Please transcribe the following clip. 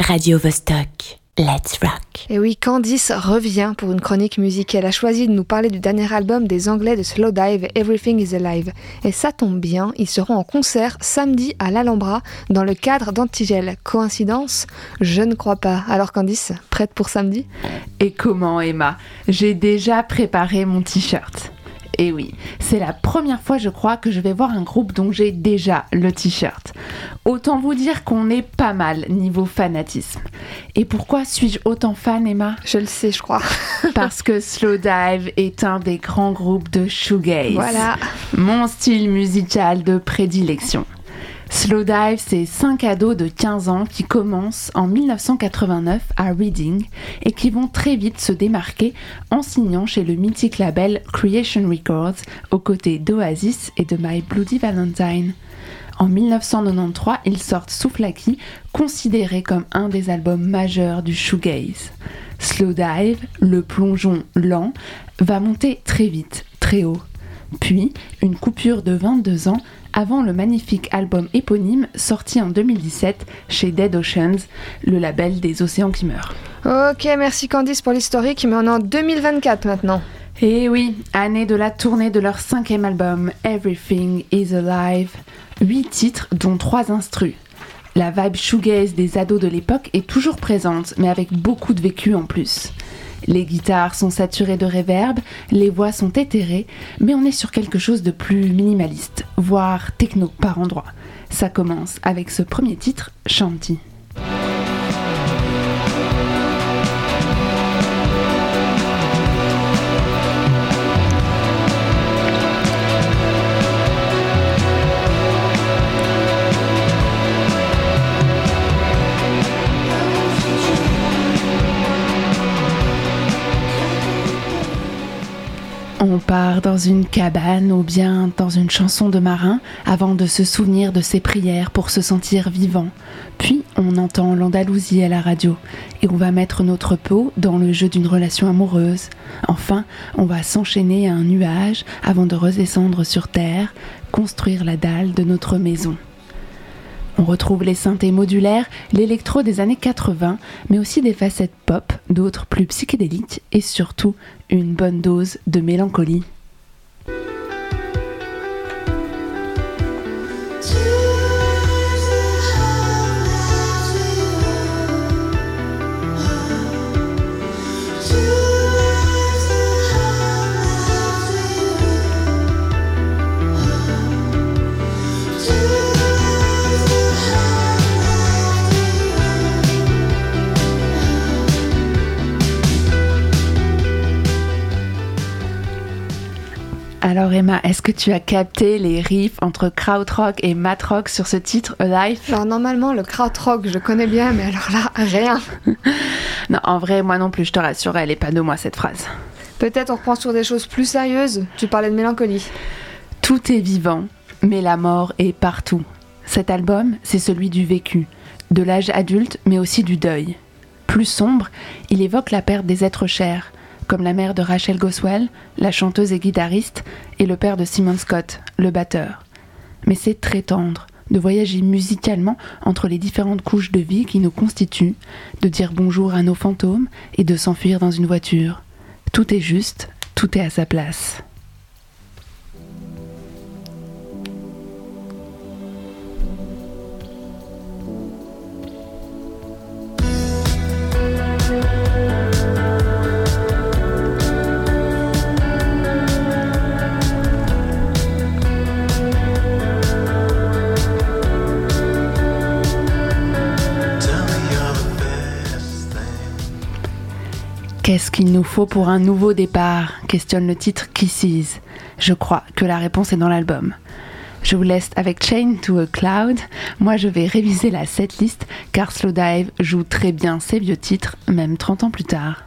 Radio Vostok. Let's rock. Et oui, Candice revient pour une chronique musicale. Elle a choisi de nous parler du dernier album des Anglais de Slowdive, Everything is Alive. Et ça tombe bien, ils seront en concert samedi à l'Alhambra dans le cadre d'Antigel. Coïncidence? Je ne crois pas. Alors Candice, prête pour samedi? Et comment Emma? J'ai déjà préparé mon t-shirt. Et oui, c'est la première fois, je crois, que je vais voir un groupe dont j'ai déjà le t-shirt. Autant vous dire qu'on est pas mal niveau fanatisme. Et pourquoi suis-je autant fan, Emma? Je le sais, je crois. Parce que Slowdive est un des grands groupes de shoegaze. Voilà. Mon style musical de prédilection. Slowdive, c'est cinq ados de 15 ans qui commencent en 1989 à Reading et qui vont très vite se démarquer en signant chez le mythique label Creation Records aux côtés d'Oasis et de My Bloody Valentine. En 1993, ils sortent Souflaki, considéré comme un des albums majeurs du shoegaze. Slowdive, le plongeon lent, va monter très vite, très haut. Puis, une coupure de 22 ans avant le magnifique album éponyme sorti en 2017 chez Dead Oceans, le label des océans qui meurent. Ok, merci Candice pour l'historique, mais on est en 2024 maintenant. Et oui, année de la tournée de leur cinquième album, Everything is Alive. Huit titres, dont trois instrus. La vibe shoegaze des ados de l'époque est toujours présente, mais avec beaucoup de vécu en plus. Les guitares sont saturées de réverb, les voix sont éthérées, mais on est sur quelque chose de plus minimaliste, voire techno par endroits. Ça commence avec ce premier titre, Shanty. On part dans une cabane ou bien dans une chanson de marin avant de se souvenir de ses prières pour se sentir vivant. Puis on entend l'Andalousie à la radio et on va mettre notre peau dans le jeu d'une relation amoureuse. Enfin, on va s'enchaîner à un nuage avant de redescendre sur terre, construire la dalle de notre maison. On retrouve les synthés modulaires, l'électro des années 80, mais aussi des facettes pop, d'autres plus psychédéliques et surtout une bonne dose de mélancolie. Alors Emma, est-ce que tu as capté les riffs entre krautrock et matrock sur ce titre Alive Alors normalement le krautrock je connais bien, mais alors là rien. non, en vrai moi non plus, je te rassure, elle est pas de moi cette phrase. Peut-être on reprend sur des choses plus sérieuses. Tu parlais de mélancolie. Tout est vivant, mais la mort est partout. Cet album, c'est celui du vécu, de l'âge adulte, mais aussi du deuil. Plus sombre, il évoque la perte des êtres chers comme la mère de Rachel Goswell, la chanteuse et guitariste, et le père de Simon Scott, le batteur. Mais c'est très tendre de voyager musicalement entre les différentes couches de vie qui nous constituent, de dire bonjour à nos fantômes et de s'enfuir dans une voiture. Tout est juste, tout est à sa place. Qu'est-ce qu'il nous faut pour un nouveau départ questionne le titre Kisses. Je crois que la réponse est dans l'album. Je vous laisse avec Chain to a Cloud. Moi, je vais réviser la setlist car Slowdive joue très bien ses vieux titres, même 30 ans plus tard.